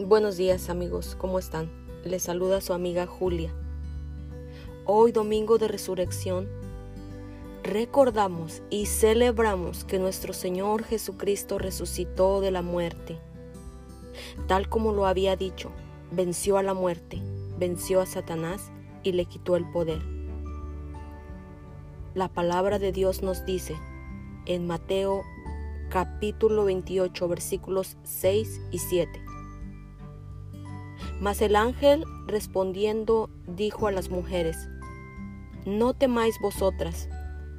Buenos días amigos, ¿cómo están? Les saluda su amiga Julia. Hoy domingo de resurrección, recordamos y celebramos que nuestro Señor Jesucristo resucitó de la muerte. Tal como lo había dicho, venció a la muerte, venció a Satanás y le quitó el poder. La palabra de Dios nos dice en Mateo capítulo 28 versículos 6 y 7. Mas el ángel respondiendo dijo a las mujeres, No temáis vosotras,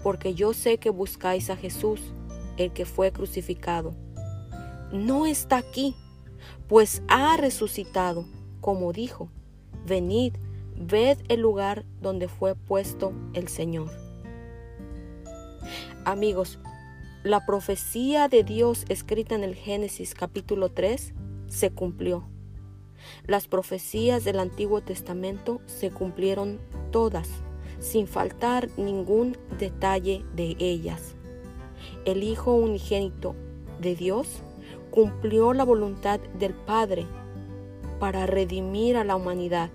porque yo sé que buscáis a Jesús, el que fue crucificado. No está aquí, pues ha resucitado, como dijo, venid, ved el lugar donde fue puesto el Señor. Amigos, la profecía de Dios escrita en el Génesis capítulo 3 se cumplió. Las profecías del Antiguo Testamento se cumplieron todas, sin faltar ningún detalle de ellas. El Hijo unigénito de Dios cumplió la voluntad del Padre para redimir a la humanidad.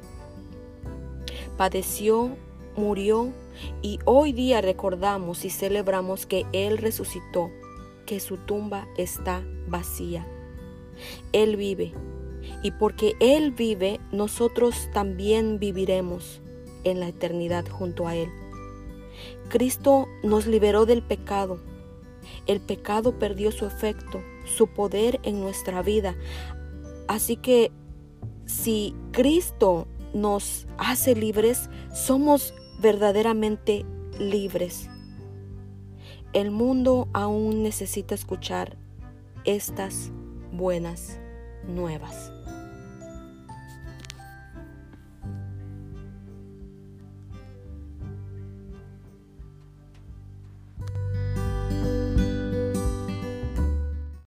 Padeció, murió y hoy día recordamos y celebramos que Él resucitó, que su tumba está vacía. Él vive y porque Él vive, nosotros también viviremos en la eternidad junto a Él. Cristo nos liberó del pecado. El pecado perdió su efecto, su poder en nuestra vida. Así que si Cristo nos hace libres, somos verdaderamente libres. El mundo aún necesita escuchar estas buenas nuevas.